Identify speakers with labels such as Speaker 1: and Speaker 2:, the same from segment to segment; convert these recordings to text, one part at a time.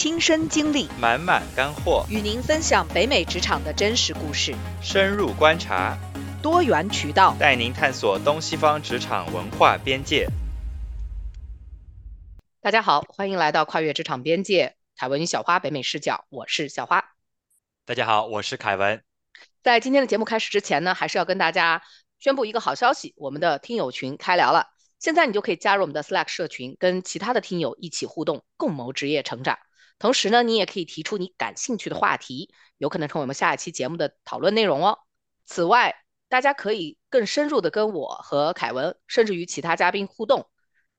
Speaker 1: 亲身经历，
Speaker 2: 满满干货，
Speaker 1: 与您分享北美职场的真实故事，
Speaker 2: 深入观察，
Speaker 1: 多元渠道，
Speaker 2: 带您探索东西方职场文化边界。
Speaker 1: 大家好，欢迎来到跨越职场边界，凯文与小花北美视角，我是小花。
Speaker 2: 大家好，我是凯文。
Speaker 1: 在今天的节目开始之前呢，还是要跟大家宣布一个好消息，我们的听友群开聊了。现在你就可以加入我们的 Slack 社群，跟其他的听友一起互动，共谋职业成长。同时呢，你也可以提出你感兴趣的话题，有可能成为我们下一期节目的讨论内容哦。此外，大家可以更深入的跟我和凯文，甚至于其他嘉宾互动。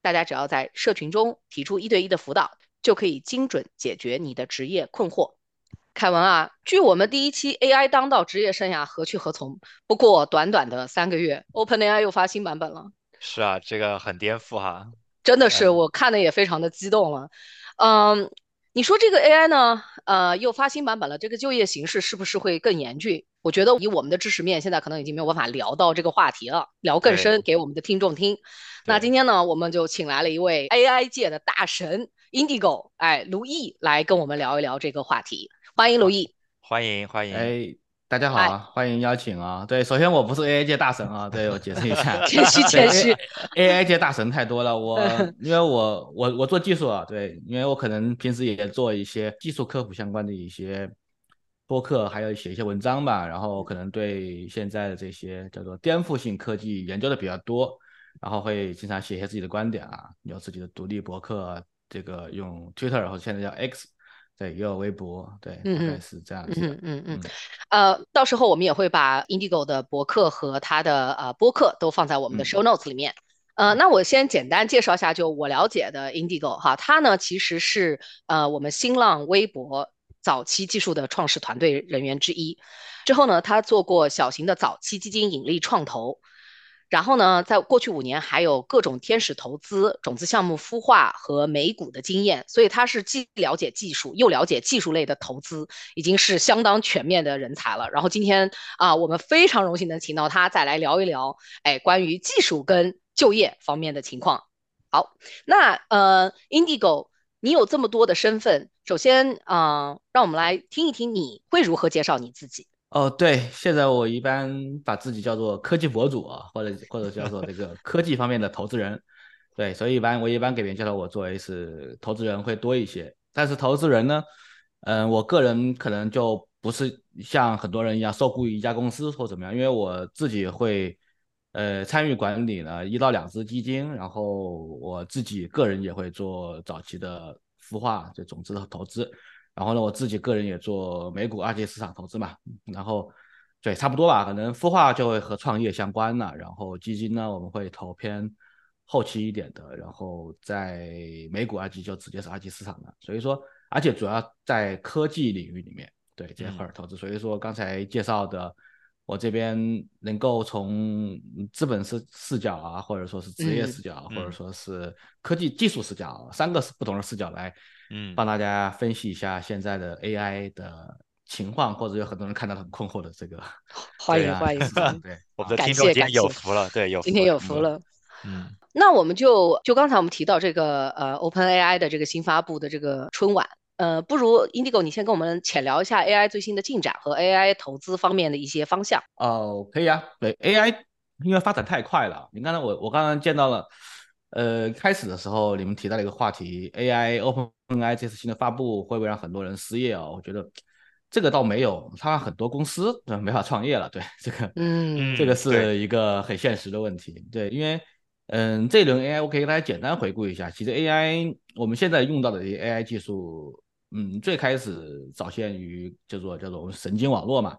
Speaker 1: 大家只要在社群中提出一对一的辅导，就可以精准解决你的职业困惑。凯文啊，据我们第一期 AI 当道职业生涯何去何从？不过短短的三个月，OpenAI 又发新版本了。
Speaker 2: 是啊，这个很颠覆哈，
Speaker 1: 真的是我看的也非常的激动了。嗯，你说这个 AI 呢，呃，又发新版本了，这个就业形势是不是会更严峻？我觉得以我们的知识面，现在可能已经没有办法聊到这个话题了，聊更深给我们的听众听。那今天呢，我们就请来了一位 AI 界的大神 Indigo，哎，卢毅来跟我们聊一聊这个话题。欢迎卢毅，
Speaker 2: 欢迎欢迎，
Speaker 3: 哎。大家好，欢迎邀请啊！对，首先我不是 AI 界大神啊，对我解释一下，
Speaker 1: 谦虚谦虚
Speaker 3: ，AI 界大神太多了，我因为我我我做技术啊，对，因为我可能平时也做一些技术科普相关的一些播客，还有写一些文章吧，然后可能对现在的这些叫做颠覆性科技研究的比较多，然后会经常写一些自己的观点啊，有自己的独立博客，这个用 Twitter 或者现在叫 X。对，也有微博，对，大概是这样子。嗯嗯嗯，
Speaker 1: 呃，到时候我们也会把 Indigo 的博客和他的呃播客都放在我们的 Show Notes 里面。呃，那我先简单介绍一下，就我了解的 Indigo 哈，他呢其实是呃我们新浪微博早期技术的创始团队人员之一。之后呢，他做过小型的早期基金引力创投。然后呢，在过去五年还有各种天使投资、种子项目孵化和美股的经验，所以他是既了解技术又了解技术类的投资，已经是相当全面的人才了。然后今天啊，我们非常荣幸能请到他再来聊一聊，哎，关于技术跟就业方面的情况。好，那呃，Indigo，你有这么多的身份，首先啊，让我们来听一听你会如何介绍你自己。
Speaker 3: 哦，对，现在我一般把自己叫做科技博主啊，或者或者叫做这个 科技方面的投资人，对，所以一般我一般给别人介绍我作为是投资人会多一些。但是投资人呢，嗯，我个人可能就不是像很多人一样受雇于一家公司或怎么样，因为我自己会呃参与管理呢一到两只基金，然后我自己个人也会做早期的孵化就种子的投资。然后呢，我自己个人也做美股二级市场投资嘛，然后对，差不多吧，可能孵化就会和创业相关了。然后基金呢，我们会投偏后期一点的，然后在美股二级就直接是二级市场了。所以说，而且主要在科技领域里面，对这块投资。所以说刚才介绍的，我这边能够从资本视视角啊，或者说是职业视角，或者说是科技技术视角，三个是不同的视角来。嗯，帮大家分析一下现在的 AI 的情况，或者有很多人看到很困惑的这个，
Speaker 1: 欢迎欢 迎，
Speaker 3: 对，
Speaker 2: 我们的听众今天有福了，对，有
Speaker 1: 今天有福了，嗯，那我们就就刚才我们提到这个呃 OpenAI 的这个新发布的这个春晚，呃，不如 Indigo 你先跟我们浅聊一下 AI 最新的进展和 AI 投资方面的一些方向。
Speaker 3: 哦，可以啊，对 AI 因为发展太快了，你刚才我我刚刚见到了。呃，开始的时候你们提到了一个话题，AI OpenAI 这次新的发布会不会让很多人失业啊？我觉得这个倒没有，它很多公司没法创业了。对这个，嗯，这个是一个很现实的问题。对，因为嗯，这轮 AI 我可以给大家简单回顾一下。其实 AI 我们现在用到的这些 AI 技术，嗯，最开始早先于叫做叫做我们神经网络嘛，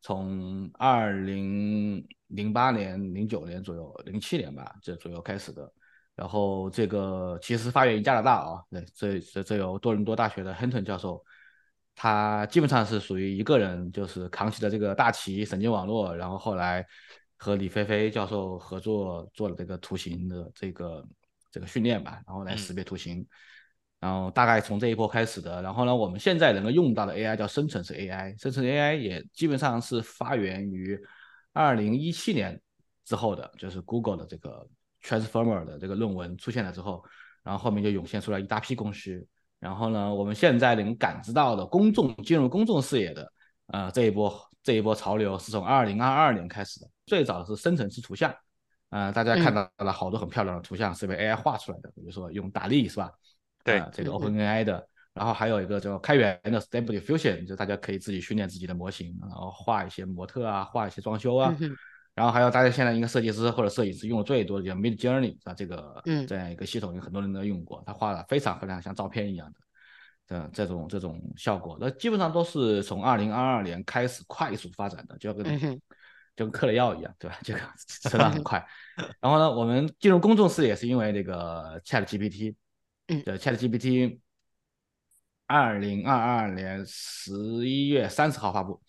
Speaker 3: 从二零零八年、零九年左右、零七年吧这左右开始的。然后这个其实发源于加拿大啊，对，这这这有多伦多大学的亨顿教授，他基本上是属于一个人，就是扛起了这个大旗神经网络，然后后来和李飞飞教授合作做了这个图形的这个这个训练吧，然后来识别图形，然后大概从这一波开始的，然后呢，我们现在能够用到的 AI 叫生成式 AI，生成 AI 也基本上是发源于二零一七年之后的，就是 Google 的这个。Transformer 的这个论文出现了之后，然后后面就涌现出来一大批公司，然后呢，我们现在能感知到的公众进入公众视野的，呃，这一波这一波潮流是从二零二二年开始的。最早是生成式图像，呃，大家看到了好多很漂亮的图像是被 AI 画出来的，比如说用打力是吧？
Speaker 2: 对，
Speaker 3: 这个 OpenAI 的。然后还有一个叫开源的 Stable Diffusion，就大家可以自己训练自己的模型，然后画一些模特啊，画一些装修啊。然后还有大家现在一个设计师或者摄影师用的最多的叫 Mid Journey 啊，这个这样一个系统，有很多人都用过，他画的非常非常像照片一样的，这这种这种效果，那基本上都是从二零二二年开始快速发展的，就跟就跟嗑了药一样，对吧？这个 成长很快。然后呢，我们进入公众视野是因为那个 Chat GPT，
Speaker 1: 嗯
Speaker 3: ，Chat GPT。二零二二年十一月三十号发布，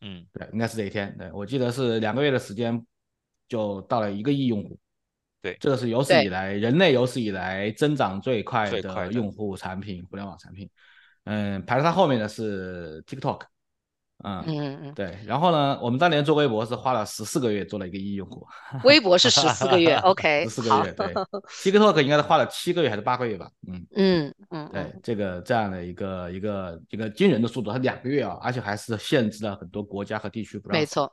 Speaker 2: 嗯，
Speaker 3: 对，应该是这一天。对我记得是两个月的时间，就到了一个亿用户。
Speaker 2: 对，
Speaker 3: 这个是有史以来人类有史以来增长最快的用户产品，互联网产品。嗯，排在它后面的是 TikTok。
Speaker 1: 嗯嗯嗯，
Speaker 3: 对，然后呢，我们当年做微博是花了十四个月做了一个亿用户，
Speaker 1: 微博是十四个月，OK，
Speaker 3: 十四个月，对，TikTok 应该是花了七个月还是八个月吧？
Speaker 1: 嗯嗯嗯，
Speaker 3: 对，这个这样的一个一个一个惊人的速度，它两个月啊，而且还是限制了很多国家和地区不让，
Speaker 1: 没错，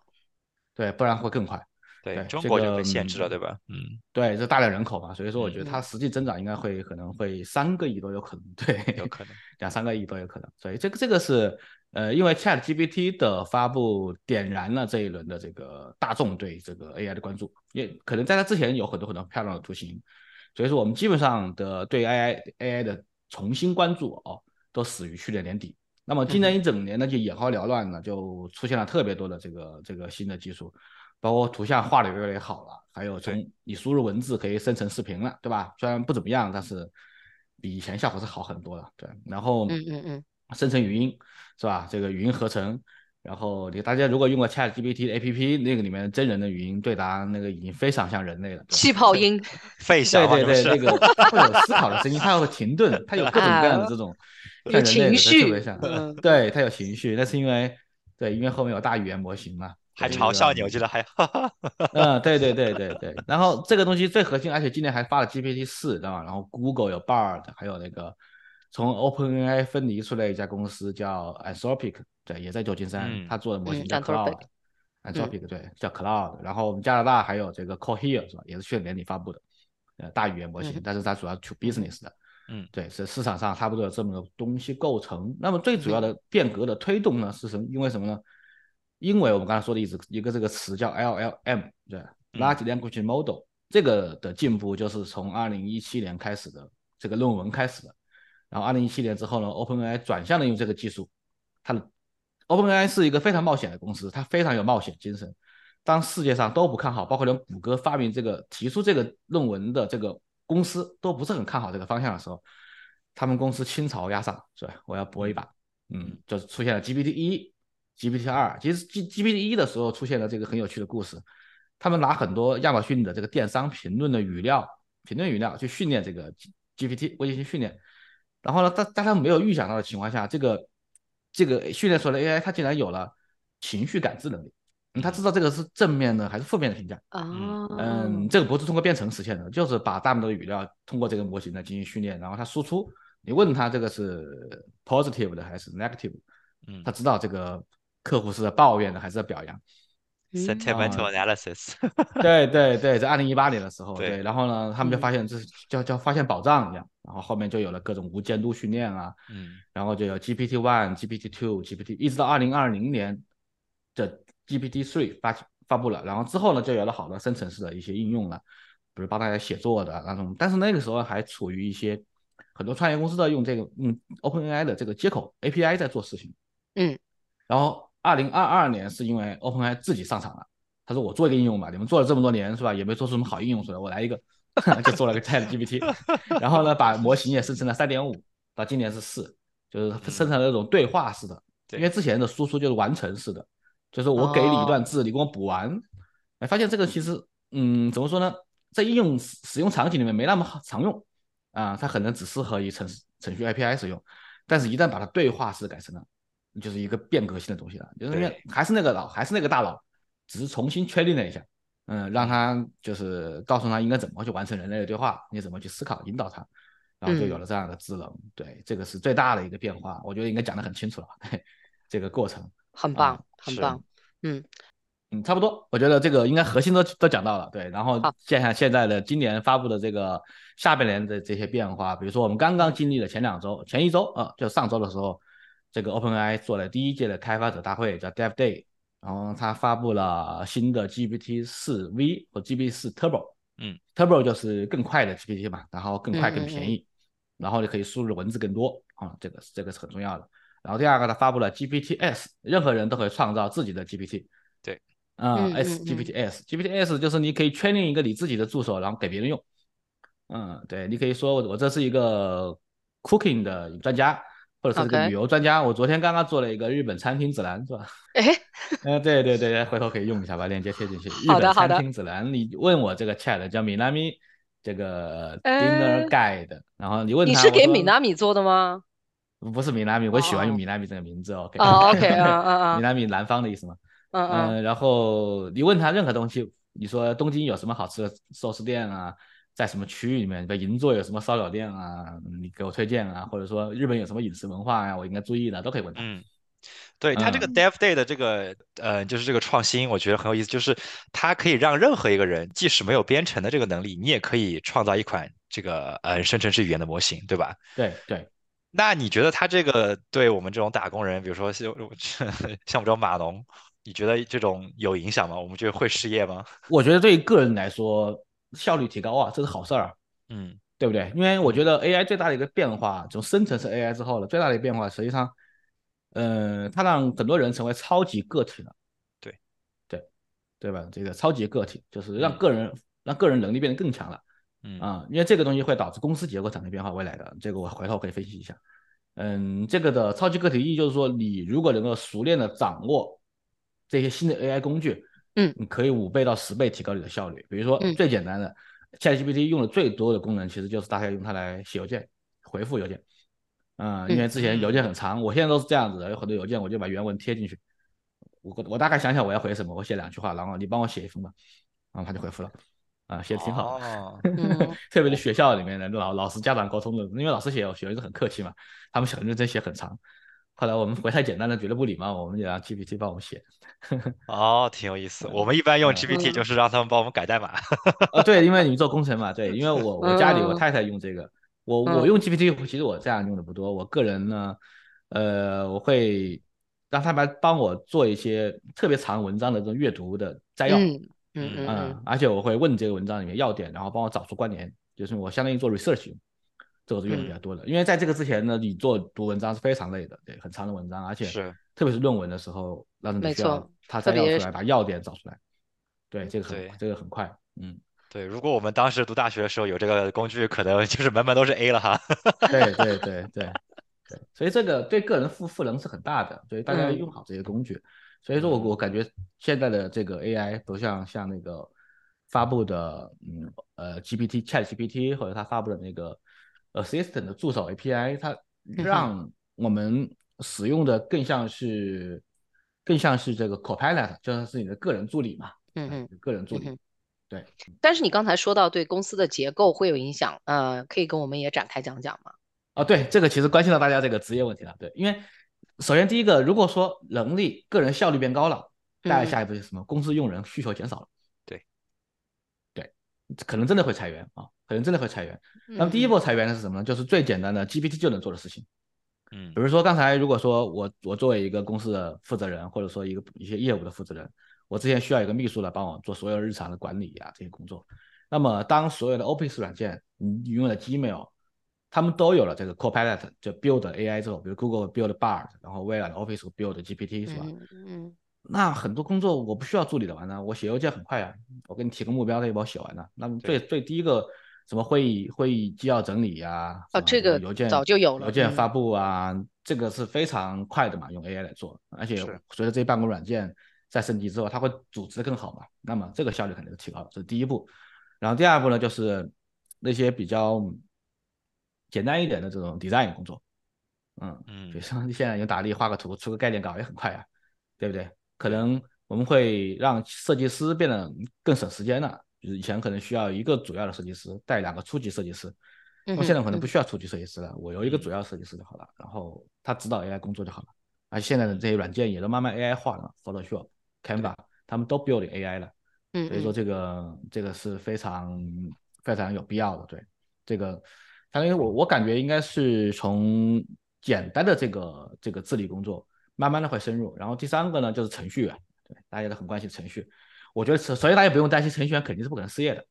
Speaker 3: 对，不然会更快。
Speaker 2: 对，中国就被限制了，对吧？嗯，
Speaker 3: 对，这大量人口嘛，所以说我觉得它实际增长应该会可能会三个亿都有可能，对，
Speaker 2: 有可能
Speaker 3: 两三个亿都有可能。所以这个这个是呃，因为 Chat GPT 的发布点燃了这一轮的这个大众对这个 AI 的关注，也可能在它之前有很多很多漂亮的图形，所以说我们基本上的对 AI AI 的重新关注哦，都始于去年年底。那么今年一整年呢，就眼花缭乱了，就出现了特别多的这个这个新的技术。包括图像画的越来越好了，还有从你输入文字可以生成视频了，对吧？虽然不怎么样，但是比以前效果是好很多了。对，然后
Speaker 1: 嗯嗯嗯，
Speaker 3: 生成语音是吧？这个语音合成，然后你大家如果用过 Chat GPT 的 APP，那个里面真人的语音对答，那个已经非常像人类了。
Speaker 1: 气泡音，
Speaker 2: 费小
Speaker 3: 对对对，那个会有思考的声音，它会停顿，它有各种各样的这种
Speaker 1: 有情绪，
Speaker 3: 特别像，对，它有情绪，那是因为对，因为后面有大语言模型嘛。
Speaker 2: 还嘲笑你，我记得还，
Speaker 3: 嗯，对对对对对。然后这个东西最核心，而且今年还发了 GPT 四，知道吧？然后 Google 有 Bard，还有那个从 OpenAI 分离出来一家公司叫 Anthropic，对，也在旧金山，他做的模型叫 Cloud，Anthropic 对，叫 Cloud。然后我们加拿大还有这个 Cohere 是吧？也是去年年底发布的，呃，大语言模型，但是它主要 to business 的，
Speaker 2: 嗯，
Speaker 3: 对，是市场上差不多有这么个东西构成。那么最主要的变革的推动呢，是什么？因为什么呢？因为我们刚才说的一直一个这个词叫 LLM，对，Large Language Model，这个的进步就是从二零一七年开始的这个论文开始的，然后二零一七年之后呢，OpenAI 转向了用这个技术，它的 OpenAI 是一个非常冒险的公司，它非常有冒险精神。当世界上都不看好，包括连谷歌发明这个提出这个论文的这个公司都不是很看好这个方向的时候，他们公司倾巢压上，是吧？我要搏一把，嗯，就出现了 GPT 一。GPT 二其实 G GPT 一的时候出现了这个很有趣的故事，他们拿很多亚马逊的这个电商评论的语料、评论语料去训练这个 GPT 微信训练，然后呢，在在他没有预想到的情况下，这个这个训练出来的 AI 它竟然有了情绪感知能力，他知道这个是正面的还是负面的评价
Speaker 1: 啊？
Speaker 3: 嗯，这个不是通过编程实现的，就是把大量的语料通过这个模型来进行训练，然后它输出，你问他这个是 positive 的还是 negative，
Speaker 2: 嗯，
Speaker 3: 他知道这个。客户是在抱怨的还是在表扬
Speaker 2: ？Sentimental analysis。
Speaker 3: 对对对，在二零一八年的时候，对，然后呢，他们就发现这是叫叫发现宝藏一样，然后后面就有了各种无监督训练啊，
Speaker 2: 嗯，
Speaker 3: 然后就有 GPT One、GPT Two、GPT，一直到二零二零年的 GPT Three 发发布了，然后之后呢，就有了好多生成式的一些应用了，比如帮大家写作的那种，但是那个时候还处于一些很多创业公司在用这个嗯 OpenAI 的这个接口 API 在做事情，
Speaker 1: 嗯，
Speaker 3: 然后。二零二二年是因为 OpenAI 自己上场了，他说我做一个应用吧，你们做了这么多年是吧，也没做出什么好应用出来，我来一个，就做了个 ChatGPT，然后呢，把模型也生成了三点五，到今年是四，就是生成了那种对话式的，因为之前的输出就是完成式的，就是我给你一段字，你给我补完，哎，发现这个其实，嗯，怎么说呢，在应用使用场景里面没那么好常用啊，它可能只适合于程程序 API 使用，但是一旦把它对话式改成了。就是一个变革性的东西了，就是因为还是那个老，还是那个大佬，只是重新确定了一下，嗯，让他就是告诉他应该怎么去完成人类的对话，你怎么去思考，引导他，然后就有了这样的智能。对，这个是最大的一个变化，我觉得应该讲得很清楚了。这个过程
Speaker 1: 很棒，很棒。嗯
Speaker 3: 嗯，差不多，我觉得这个应该核心都都讲到了。对，然后现下现在的今年发布的这个下半年的这些变化，比如说我们刚刚经历了前两周、前一周啊，就上周的时候，这个 OpenAI 做了第一届的开发者大会，叫 Dev Day。然后它发布了新的 GPT 四 V 和 GPT 四 Turbo，
Speaker 2: 嗯
Speaker 3: ，Turbo 就是更快的 GPT 嘛，然后更快更便宜，然后你可以输入文字更多啊，这个这个是很重要的。然后第二个它发布了 GPT S，任何人都可以创造自己的 GPT，
Speaker 2: 对，
Speaker 3: 嗯，S GPT S，GPT S 就是你可以 training 一个你自己的助手，然后给别人用，嗯，对，你可以说我这是一个 cooking 的专家。或者是个旅游专家，我昨天刚刚做了一个日本餐厅指南，是吧？
Speaker 1: 哎，
Speaker 3: 嗯，对对对，回头可以用一下，把链接贴进去。日本餐厅指南，你问我这个 chat 叫米拉米，这个 dinner guide，然后你问他，
Speaker 1: 你是给米拉米做的吗？
Speaker 3: 不是米拉米，我喜欢用米拉米这个名字
Speaker 1: 哦。哦，OK，啊啊啊，
Speaker 3: 米拉米南方的意思吗。
Speaker 1: 嗯
Speaker 3: 嗯。然后你问他任何东西，你说东京有什么好吃的寿司店啊？在什么区域里面？在银座有什么烧烤店啊？你给我推荐啊？或者说日本有什么饮食文化呀？我应该注意的都可以问他。
Speaker 2: 嗯，对他这个 Dev Day 的这个呃，就是这个创新，我觉得很有意思，就是它可以让任何一个人，即使没有编程的这个能力，你也可以创造一款这个呃生成式语言的模型，对吧？
Speaker 3: 对对。
Speaker 2: 那你觉得他这个对我们这种打工人，比如说像 像我们这种码农，你觉得这种有影响吗？我们觉得会失业吗？
Speaker 3: 我觉得对于个人来说。效率提高啊，这是好事儿，
Speaker 2: 嗯，
Speaker 3: 对不对？因为我觉得 AI 最大的一个变化，从生成式 AI 之后呢最大的变化，实际上，嗯，它让很多人成为超级个体了，
Speaker 2: 对，
Speaker 3: 对，对吧？这个超级个体就是让个人让个人能力变得更强了，
Speaker 2: 嗯
Speaker 3: 啊，因为这个东西会导致公司结构产生变化，未来的这个我回头可以分析一下。嗯，这个的超级个体意义就是说，你如果能够熟练的掌握这些新的 AI 工具。
Speaker 1: 嗯，
Speaker 3: 你可以五倍到十倍提高你的效率。比如说最简单的，ChatGPT 用的最多的功能，其实就是大家用它来写邮件、回复邮件。嗯，因为之前邮件很长，我现在都是这样子的，有很多邮件我就把原文贴进去，我我大概想想我要回什么，我写两句话，然后你帮我写一封吧，然后他就回复了。啊，写的挺好
Speaker 2: 的，
Speaker 3: 特别是学校里面的老老师家长沟通的，因为老师写写文字很客气嘛，他们很认真写很长。后来我们回太简单的，觉得不礼貌，我们就让 GPT 帮我们写。
Speaker 2: 哦，挺有意思。我们一般用 GPT 就是让他们帮我们改代码。
Speaker 3: 啊，对，因为你们做工程嘛，对，因为我我家里我太太用这个，我我用 GPT，其实我这样用的不多。我个人呢，呃，我会让他们帮我做一些特别长文章的这种阅读的摘要。
Speaker 1: 嗯嗯
Speaker 3: 嗯。而且我会问这个文章里面要点，然后帮我找出关联，就是我相当于做 research。这个是用的比较多的，因为在这个之前呢，你做读文章是非常累的，对，很长的文章，而且
Speaker 2: 是。
Speaker 3: 特别是论文的时候，让你需要他摘要出来，把要点找出来，对，这个很这个很快，嗯，
Speaker 2: 对，如果我们当时读大学的时候有这个工具，可能就是门门都是 A 了哈。
Speaker 3: 对对对对对，所以这个对个人赋赋能是很大的，所以大家要用好这些工具。所以说我我感觉现在的这个 AI 不像像那个发布的，嗯呃 GPT Chat GPT 或者他发布的那个。Assistant 的助手 API，它让我们使用的更像是更像是这个 Copilot，就像是你的个人助理嘛。
Speaker 1: 嗯嗯，
Speaker 3: 个人助理。对。
Speaker 1: 但是你刚才说到对公司的结构会有影响，呃，可以跟我们也展开讲讲吗？
Speaker 3: 啊，对，这个其实关系到大家这个职业问题了。对，因为首先第一个，如果说能力、个人效率变高了，带来下一步是什么？公司用人需求减少了。对，对可能真的会裁员啊，可能真的会裁员。那么第一波裁员的是什么呢？就是最简单的 GPT 就能做的事情。
Speaker 2: 嗯，
Speaker 3: 比如说刚才如果说我我作为一个公司的负责人，或者说一个一些业务的负责人，我之前需要一个秘书来帮我做所有日常的管理啊这些工作。那么当所有的 Office 软件，你用了 Gmail，他们都有了这个 Copilot 就 Build AI 之后，比如 Google Build Bard，然后微软的 Office Build GPT 是吧？
Speaker 1: 嗯。
Speaker 3: 那很多工作我不需要助理的完了，我写邮件很快啊，我给你提个目标，他就帮我写完了。那么最最第一个什么会议会议纪要整理呀？
Speaker 1: 哦，这个
Speaker 3: 邮件
Speaker 1: 早就有了，
Speaker 3: 邮件发布啊，这个是非常快的嘛，用 AI 来做。而且随着这些办公软件在升级之后，它会组织的更好嘛，那么这个效率肯定是提高了，这是第一步。然后第二步呢，就是那些比较简单一点的这种 design 工作，嗯嗯，比如说你现在用打力画个图，出个概念稿也很快啊，对不对？可能我们会让设计师变得更省时间了，就是以前可能需要一个主要的设计师带两个初级设计师，那么现在可能不需要初级设计师了，我有一个主要设计师就好了，然后他指导 AI 工作就好了。而现在的这些软件也都慢慢 AI 化了，Photoshop、Canva，他们都 build AI 了。
Speaker 1: 嗯，
Speaker 3: 所以说这个这个是非常非常有必要的。对，这个，相当于我我感觉应该是从简单的这个这个治理工作，慢慢的会深入。然后第三个呢就是程序员，对，大家都很关心程序。我觉得所以大家不用担心程序员肯定是不可能失业的。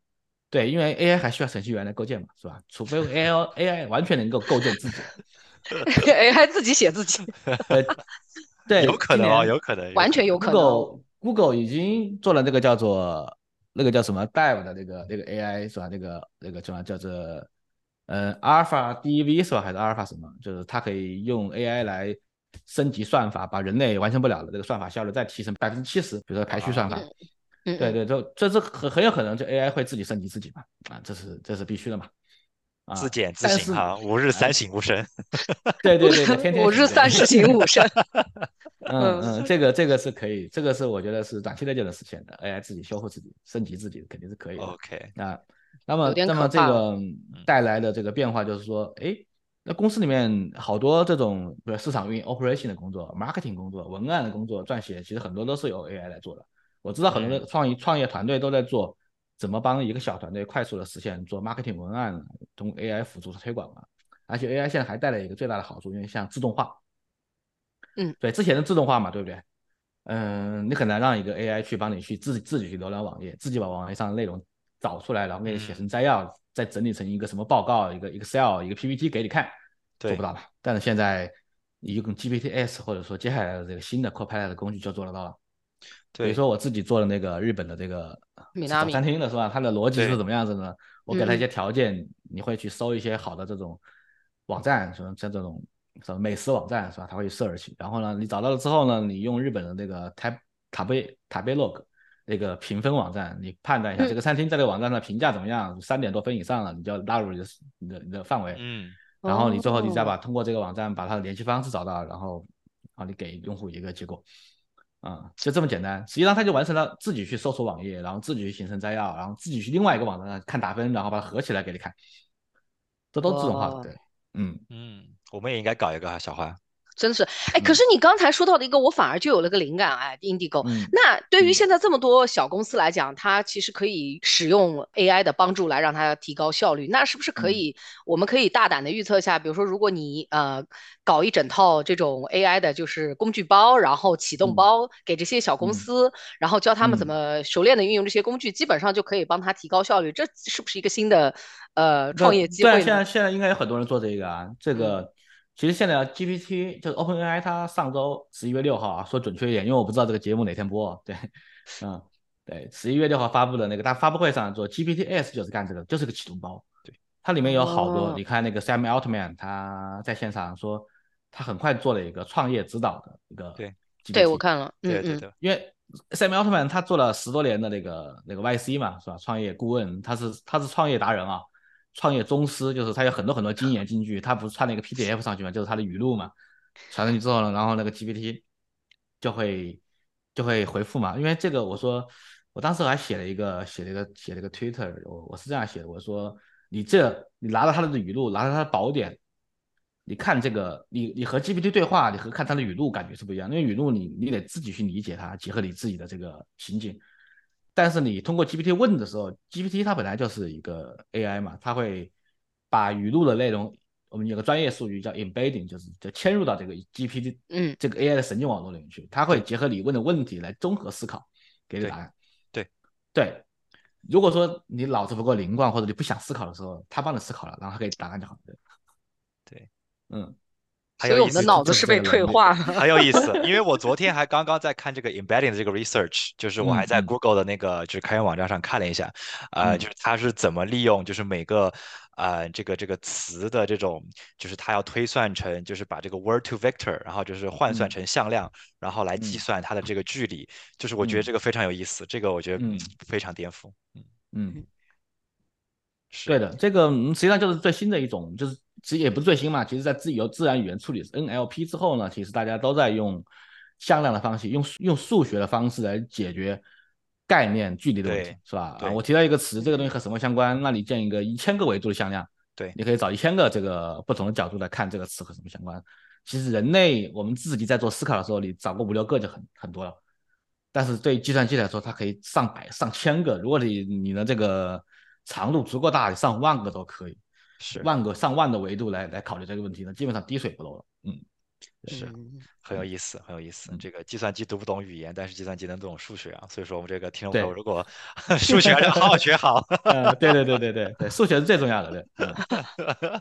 Speaker 3: 对，因为 AI 还需要程序员来构建嘛，是吧？除非 AI AI 完全能够构建自己。
Speaker 1: AI 自己写自己，
Speaker 3: 对，
Speaker 2: 有可能啊，有可能，
Speaker 1: 完全有可能。
Speaker 3: Google Google 已经做了那个叫做那个叫什么 Dev 的那个那个 AI 是吧？那个那个叫叫做嗯 Alpha DV 是吧？还是 Alpha 什么？就是它可以用 AI 来升级算法，把人类完成不了的这个算法效率再提升百分之七十，比如说排序算法。对对，这这是很很有可能就 AI 会自己升级自己嘛？啊，这是这是必须的嘛？
Speaker 2: 自检自省啊，五日三省吾身。
Speaker 3: 对对 对，天天
Speaker 1: 五日三省吾身。
Speaker 3: 嗯嗯，这个这个是可以，这个是我觉得是短期内就能实现的。AI 自己修复自己、升级自己肯定是可以的。
Speaker 2: OK，
Speaker 3: 那那么那么这个带来的这个变化就是说，哎，那公司里面好多这种比如市场运营 operation 的工作、marketing 工作、文案的工作、撰写，其实很多都是由 AI 来做的。我知道很多的创意创业团队都在做。怎么帮一个小团队快速的实现做 marketing 文案，通过 AI 辅助推广嘛？而且 AI 现在还带来一个最大的好处，因为像自动化，
Speaker 1: 嗯，
Speaker 3: 对，之前的自动化嘛，对不对？嗯，你很难让一个 AI 去帮你去自己自己去浏览网页，自己把网页上的内容找出来，然后给你写成摘要，再整理成一个什么报告，一个 Excel，一个 PPT 给你看，做不到的。但是现在你用 GPTs 或者说接下来的这个新的 Copilot 的工具就做得到了。比如说我自己做的那个日本的这个早餐厅的是吧？它的逻辑是怎么样子呢？我给他一些条件，你会去搜一些好的这种网站，什么像这种什么美食网站是吧？它会 search，然后呢，你找到了之后呢，你用日本的那个塔塔贝塔贝 log 那个评分网站，你判断一下这个餐厅在这个网站上评价怎么样，三点多分以上了，你就要纳入你的你的你的范围。
Speaker 2: 嗯。
Speaker 3: 然后你最后你再把通过这个网站把它的联系方式找到，然后啊，你给用户一个结果。啊，就这么简单。实际上，他就完成了自己去搜索网页，然后自己去形成摘要，然后自己去另外一个网站上看打分，然后把它合起来给你看。这都自动化的，对，嗯
Speaker 2: 嗯，我们也应该搞一个啊，小花。
Speaker 1: 真是，哎，可是你刚才说到的一个，我反而就有了个灵感，哎，Indigo。那对于现在这么多小公司来讲，它其实可以使用 AI 的帮助来让它提高效率。那是不是可以？我们可以大胆的预测一下，比如说，如果你呃搞一整套这种 AI 的，就是工具包，然后启动包给这些小公司，然后教他们怎么熟练的运用这些工具，基本上就可以帮他提高效率。这是不是一个新的呃创业机会？
Speaker 3: 对，现在现在应该有很多人做这个啊，这个。其实现在 GPT 就是 OpenAI，它上周十一月六号啊，说准确一点，因为我不知道这个节目哪天播。对，嗯，对，十一月六号发布的那个，它发布会上做 GPTs 就是干这个，就是个启动包。对，它里面有好多，你看那个 Sam Altman 他在现场说，他很快做了一个创业指导的一个。
Speaker 2: 对，
Speaker 1: 对我看了，
Speaker 2: 对对对，
Speaker 3: 因为 Sam Altman 他做了十多年的那个那个 YC 嘛，是吧？创业顾问，他是他是创业达人啊。创业宗师就是他有很多很多经验金句，他不是传了一个 PDF 上去嘛，就是他的语录嘛，传上去之后呢，然后那个 GPT 就会就会回复嘛。因为这个我说，我当时还写了一个写了一个写了一个 Twitter，我我是这样写的，我说你这你拿到他的语录，拿到他的宝典，你看这个你你和 GPT 对话，你和看他的语录感觉是不一样，因为语录你你得自己去理解它，结合你自己的这个情景。但是你通过 GPT 问的时候，GPT 它本来就是一个 AI 嘛，它会把语录的内容，我们有个专业术语叫 embedding，就是就嵌入到这个 GPT，
Speaker 1: 嗯，
Speaker 3: 这个 AI 的神经网络里面去，它会结合你问的问题来综合思考，给你答案。
Speaker 2: 对
Speaker 3: 对，如果说你脑子不够灵光或者你不想思考的时候，它帮你思考了，然后它给你答案就好了。
Speaker 2: 对，
Speaker 3: 嗯。
Speaker 1: 所以我们的脑子是被退化了，
Speaker 2: 很有意思。因为我昨天还刚刚在看这个 embedding 的这个 research，就是我还在 Google 的那个就是开源网站上看了一下，呃，就是它是怎么利用就是每个呃这个这个词的这种，就是它要推算成就是把这个 word to vector，然后就是换算成向量，然后来计算它的这个距离。就是我觉得这个非常有意思，这个我觉得非常颠覆。
Speaker 3: 嗯嗯，对的，这个实际上就是最新的一种，就是。其实也不是最新嘛，其实，在自由自然语言处理 NLP 之后呢，其实大家都在用向量的方式，用用数学的方式来解决概念距离的问题，是吧？啊，我提到一个词，这个东西和什么相关？那你建一个一千个维度的向量，
Speaker 2: 对，
Speaker 3: 你可以找一千个这个不同的角度来看这个词和什么相关。其实人类我们自己在做思考的时候，你找个五六个就很很多了。但是对计算机来说，它可以上百上千个。如果你你的这个长度足够大，你上万个都可以，
Speaker 2: 是
Speaker 3: 万个上万的维度来来考虑这个问题呢，基本上滴水不漏了。嗯。
Speaker 2: 是很有意思，很有意思。这个计算机读不懂语言，但是计算机能懂数学啊。所以说，我们这个听众朋友如果数学要好好学好，
Speaker 3: 对对对对对对，数学是最重要的。对，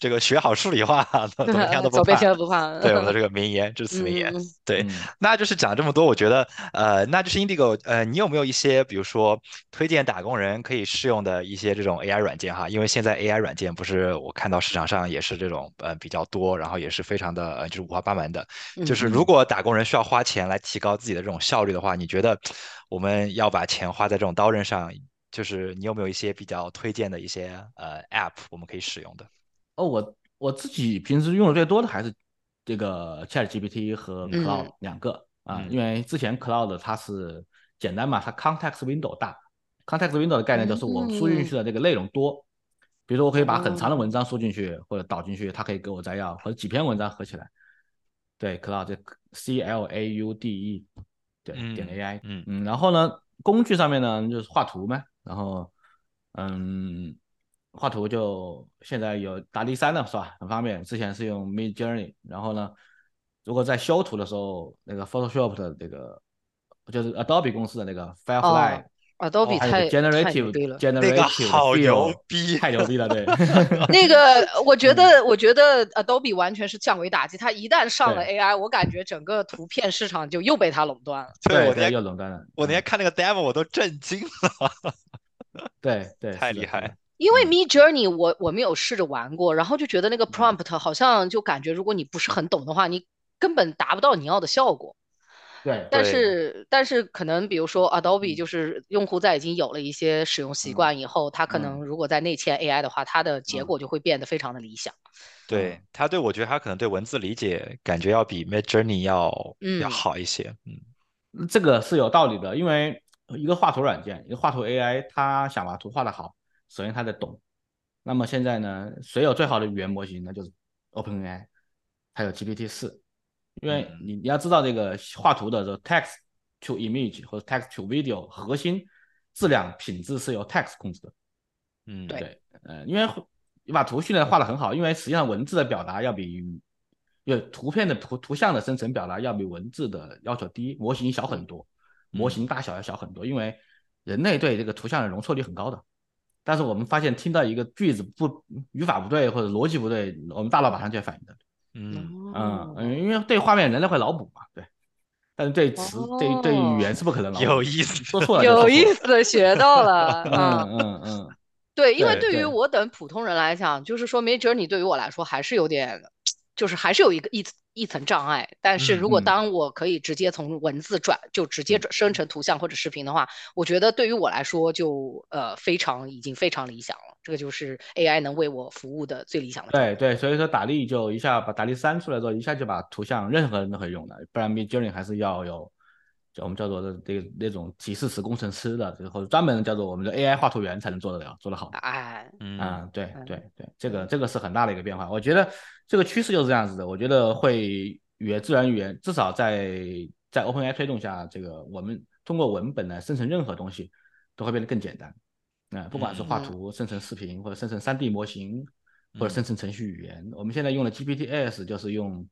Speaker 2: 这个学好数理化，怎么样都不
Speaker 1: 怕。不怕。
Speaker 2: 对，我们的这个名言，致辞名言。对，那就是讲这么多，我觉得呃，那就是 Indigo，呃，你有没有一些比如说推荐打工人可以试用的一些这种 AI 软件哈？因为现在 AI 软件不是我看到市场上也是这种呃比较多，然后也是非常的呃就是。五花八门的，就是如。果打工人需要花钱来提高自己的这种效率的话，你觉得我们要把钱花在这种刀刃上，就是你有没有一些比较推荐的一些呃 App 我们可以使用的？
Speaker 3: 哦，我我自己平时用的最多的还是这个 Chat GPT 和 Cloud 两个啊，因为之前 Cloud 它是简单嘛，它 Context Window 大，Context Window 的概念就是我输进去的这个内容多，比如说我可以把很长的文章输进去或者导进去，它可以给我摘要，或者几篇文章合起来。对，Cloud C L A U D E，对，点 A I，嗯嗯，然后呢，工具上面呢就是画图嘛，然后嗯，画图就现在有达利三了是吧？很方便。之前是用 Mid Journey，然后呢，如果在修图的时候，那个 Photoshop 的这个就是 Adobe 公司的那个 Firefly。
Speaker 1: Adobe 太
Speaker 3: 太
Speaker 1: 牛逼了，
Speaker 2: 那个好牛逼，
Speaker 3: 太牛逼了，对。
Speaker 1: 那个我觉得，我觉得 Adobe 完全是降维打击。它一旦上了 AI，我感觉整个图片市场就又被它垄断了。
Speaker 3: 对，
Speaker 2: 我那天
Speaker 3: 又垄断了。
Speaker 2: 我那天看那个 demo，我都震惊了。
Speaker 3: 对对，
Speaker 2: 太厉害。
Speaker 1: 因为 Me Journey 我我没有试着玩过，然后就觉得那个 prompt 好像就感觉，如果你不是很懂的话，你根本达不到你要的效果。
Speaker 3: 对，
Speaker 1: 但是但是可能比如说 Adobe 就是用户在已经有了一些使用习惯以后，他可能如果在内嵌 AI 的话，它的结果就会变得非常的理想。
Speaker 2: 对他对我觉得他可能对文字理解感觉要比 Mid Journey 要要好一些。
Speaker 3: 嗯，这个是有道理的，因为一个画图软件，一个画图 AI，它想把图画的好，首先它得懂。那么现在呢，谁有最好的语言模型？那就是 OpenAI，还有 GPT 四。因为你你要知道这个画图的这个 text to image 或者 text to video 核心质量品质是由 text 控制的。
Speaker 2: 嗯，
Speaker 1: 对，
Speaker 3: 呃，因为你把图训练画的很好，因为实际上文字的表达要比有图片的图图像的生成表达要比文字的要求低，模型小很多，模型大小要小很多，因为人类对这个图像的容错率很高的。但是我们发现听到一个句子不语法不对或者逻辑不对，我们大脑马上就要反应的。
Speaker 2: 嗯
Speaker 3: 嗯嗯，因为对画面人类会脑补嘛，对，但是对词对对语言是不可能脑 补。
Speaker 2: 有意思，
Speaker 3: 说错了。
Speaker 1: 有意思，学到了。
Speaker 3: 嗯嗯嗯，
Speaker 1: 对，因为对于我等普通人来讲，就是说没准你对于我来说还是有点，就是还是有一个一一层障碍。但是如果当我可以直接从文字转，就直接转生成图像或者视频的话，我觉得对于我来说就呃非常已经非常理想了。这个就是 AI 能为我服务的最理想的。
Speaker 3: 对对，所以说打力就一下把打力三出来之后，一下就把图像任何人都可以用的，不然 Mid Journey 还是要有，叫我们叫做的这个那种提示词工程师的，或者专门叫做我们的 AI 画图员才能做得了，做得好。
Speaker 1: 哎，
Speaker 3: 嗯，对对对，这个这个是很大的一个变化。我觉得这个趋势就是这样子的。我觉得会语言自然语言，至少在在 OpenAI 推动下，这个我们通过文本来生成任何东西都会变得更简单。啊，不管是画图、生成视频，或者生成 3D 模型，或者生成程序语言，我们现在用的 GPTs 就是用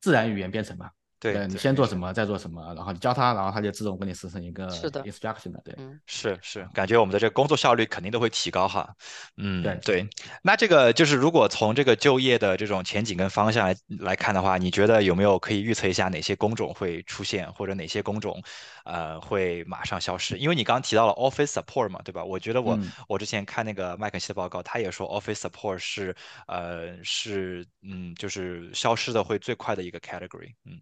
Speaker 3: 自然语言编程嘛。
Speaker 2: 对
Speaker 3: 你先做什么，再做什么，然后你教他，然后他就自动给你生成一个 instruction 的。对，
Speaker 2: 是是，感觉我们的这个工作效率肯定都会提高哈。嗯，
Speaker 3: 对
Speaker 2: 对。那这个就是如果从这个就业的这种前景跟方向来来看的话，你觉得有没有可以预测一下哪些工种会出现，或者哪些工种呃会马上消失？因为你刚刚提到了 office support 嘛，对吧？我觉得我我之前看那个麦肯锡的报告，他也说 office support 是呃是嗯就是消失的会最快的一个 category。嗯。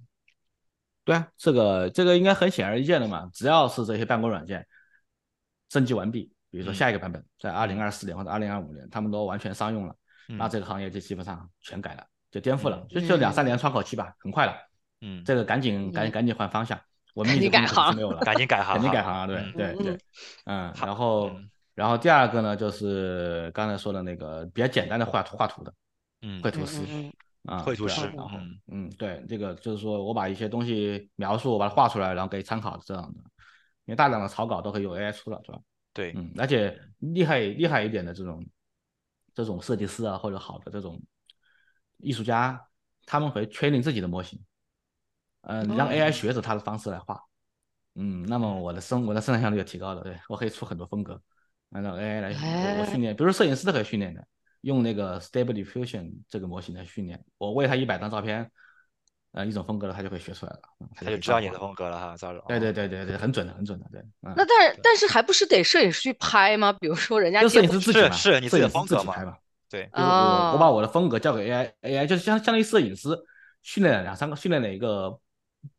Speaker 3: 对啊，这个这个应该很显而易见的嘛。只要是这些办公软件升级完毕，比如说下一个版本在二零二四年或者二零二五年，他们都完全商用了，那这个行业就基本上全改了，就颠覆了，就就两三年窗口期吧，很快了。
Speaker 2: 嗯，
Speaker 3: 这个赶紧赶紧赶紧换方向，我们 已经
Speaker 1: 改行
Speaker 3: 没有了，
Speaker 2: 赶紧改行，
Speaker 3: 赶紧改行啊！对对对，嗯，然后然后第二个呢，就是刚才说的那个比较简单的画画图的，
Speaker 2: 嗯，
Speaker 3: 绘图师
Speaker 1: 嗯
Speaker 3: 啊，
Speaker 2: 绘图师
Speaker 3: 然后
Speaker 2: 嗯。
Speaker 3: 嗯，对，这个就是说我把一些东西描述，我把它画出来，然后给参考这样的，因为大量的草稿都可以用 AI 出了，对吧？
Speaker 2: 对，
Speaker 3: 嗯，而且厉害厉害一点的这种这种设计师啊，或者好的这种艺术家，他们会 training 自己的模型，嗯、让 AI
Speaker 1: 哦
Speaker 3: 学着他的方式来画，嗯，那么我的生我的生产效率就提高了，对我可以出很多风格，按照 AI 来我训练，比如说摄影师都可以训练的，用那个 Stable Diffusion 这个模型来训练，我喂他一百张照片，呃，一种风格了，他就会学出来了，嗯
Speaker 2: 他就知道你的风格了哈，糟了。
Speaker 3: 对对对对对，很准的，很准的，对，嗯
Speaker 1: 那但是但是还不是得摄影师去拍吗？比如说人家
Speaker 3: 就摄影师自己嘛，
Speaker 2: 是你自己的
Speaker 3: 摄影师
Speaker 2: 风格嘛
Speaker 3: 自己拍嘛。
Speaker 2: 对，
Speaker 3: 就是我我把
Speaker 1: 哦
Speaker 3: 我的风格交给 AI，AI 就是相相当于摄影师训练了两三个，训练了一个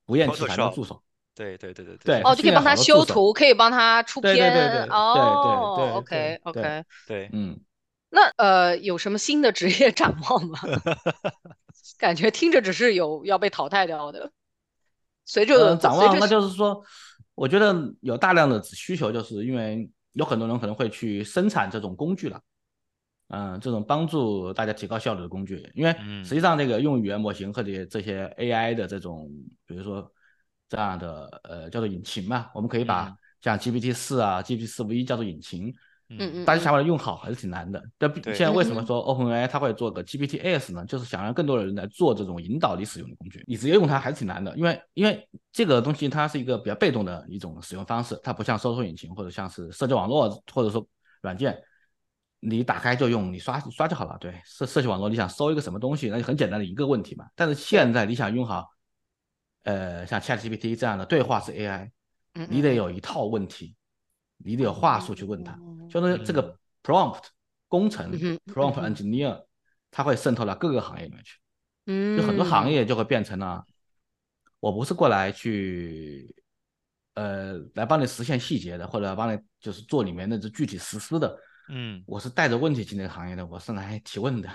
Speaker 3: 不厌其烦的助手。
Speaker 2: 对对对对
Speaker 3: 对
Speaker 1: 哦，就可以帮他修图，可以帮他出片。
Speaker 3: 对对对对
Speaker 1: 哦
Speaker 3: 对对
Speaker 1: ，OK OK。
Speaker 2: 对，
Speaker 3: 嗯，
Speaker 1: 那呃，有什么新的职业展望吗？感觉听着只是有要被淘汰掉的。随着
Speaker 3: 呃，展望那就是说，我觉得有大量的需求，就是因为有很多人可能会去生产这种工具了。嗯，这种帮助大家提高效率的工具，因为
Speaker 2: 嗯
Speaker 3: 实际上这个用语言模型和这这些 AI 的这种，比如说这样的呃叫做引擎嘛，我们可以把
Speaker 2: 嗯
Speaker 3: 像 GPT 四啊、GPT 四 V 叫做引擎，
Speaker 1: 嗯嗯，
Speaker 3: 大家想把它用好还是挺难的。但现在为什么
Speaker 1: 嗯
Speaker 3: 说 OpenAI 它会做个 GPT S 呢？就是想让更多的人来做这种引导你使用的工具。你直接用它还是挺难的，因为因为这个东西它是一个比较被动的一种使用方式，它不像搜索引擎或者像是社交网络或者说软件，你打开就用，你刷刷就好了。对，社社区网络你想搜一个什么东西，那就很简单的一个问题嘛。但是现在你想用好，呃，像 ChatGPT 这样的对话式 AI，
Speaker 1: 嗯
Speaker 3: 你得有一套问题，你得有话术去问他，
Speaker 1: 相
Speaker 3: 当于这个 prompt 工程
Speaker 1: 嗯
Speaker 3: prompt engineer，它会渗透到各个行业里面去，
Speaker 1: 嗯，
Speaker 3: 就很多行业就会变成了，我不是过来去，呃，来帮你实现细节的，或者帮你就是做里面的这具体实施的，
Speaker 2: 嗯。
Speaker 3: 我是带着问题进这个行业的，我是来提问的，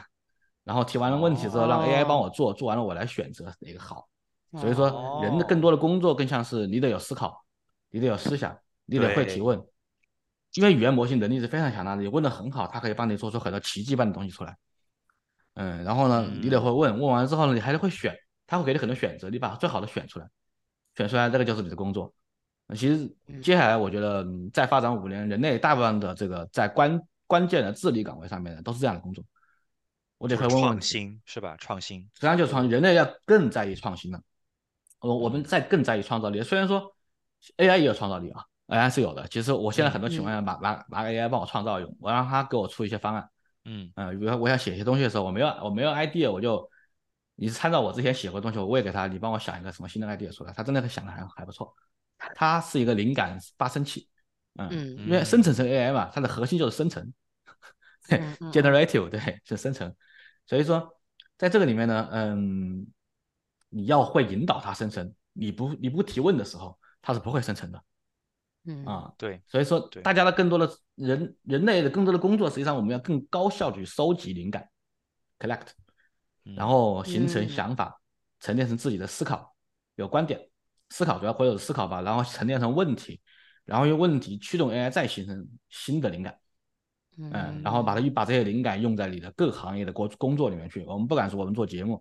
Speaker 3: 然后提完了问题之后，让
Speaker 1: 哦
Speaker 3: AI 帮我做，做完了我来选择哪个好。所以说，人的
Speaker 2: 哦
Speaker 3: 更多的工作更像是你得有思考，你得有思想，你得会提问，因为语言模型能力是非常强大的，你问的很好，它可以帮你做出很多奇迹般的东西出来。嗯，然后呢，你得会问，问完之后呢，你还是会选，它会给你很多选择，你把最好的选出来，选出来这个就是你的工作。那其实接下来我觉得嗯再发展五年，人类大部分的这个在关关键的智力岗位上面的都是这样的工作，我得会问问
Speaker 2: 创。新是吧？创新，
Speaker 3: 实际上就是创新，人类要更在意创新了。我我们在更在意创造力。虽然说 AI 也有创造力啊，AI 是有的。其实我现在很多情况下拿拿拿 AI 帮我创造用，我让他给我出一些方案。
Speaker 2: 嗯
Speaker 3: 嗯、比如说我想写一些东西的时候，我没有我没有 idea，我就你是参照我之前写过的东西，我喂给他，你帮我想一个什么新的 idea 出来，他真的想的还还不错。它是一个灵感发生器，嗯，
Speaker 1: 嗯
Speaker 3: 因为生成成 AI 嘛，它的核心就是生成。generative 对是生成，所以说在这个里面呢，嗯，你要会引导它生成，你不你不提问的时候，它是不会生成的
Speaker 1: 嗯
Speaker 3: 啊。
Speaker 2: 对，
Speaker 3: 所以说
Speaker 2: 对
Speaker 3: 大家的更多的人人类的更多的工作，实际上我们要更高效地去收集灵感，collect，
Speaker 2: 嗯
Speaker 3: 然后形成
Speaker 1: 嗯
Speaker 3: 想法，沉淀成自己的思考，有观点，思考主要会有思考吧，然后沉淀成问题，然后用问题驱动 AI 再形成新的灵感。嗯，然后把它把这些灵感用在你的各行业的工工作里面去。我们不敢说我们做节目，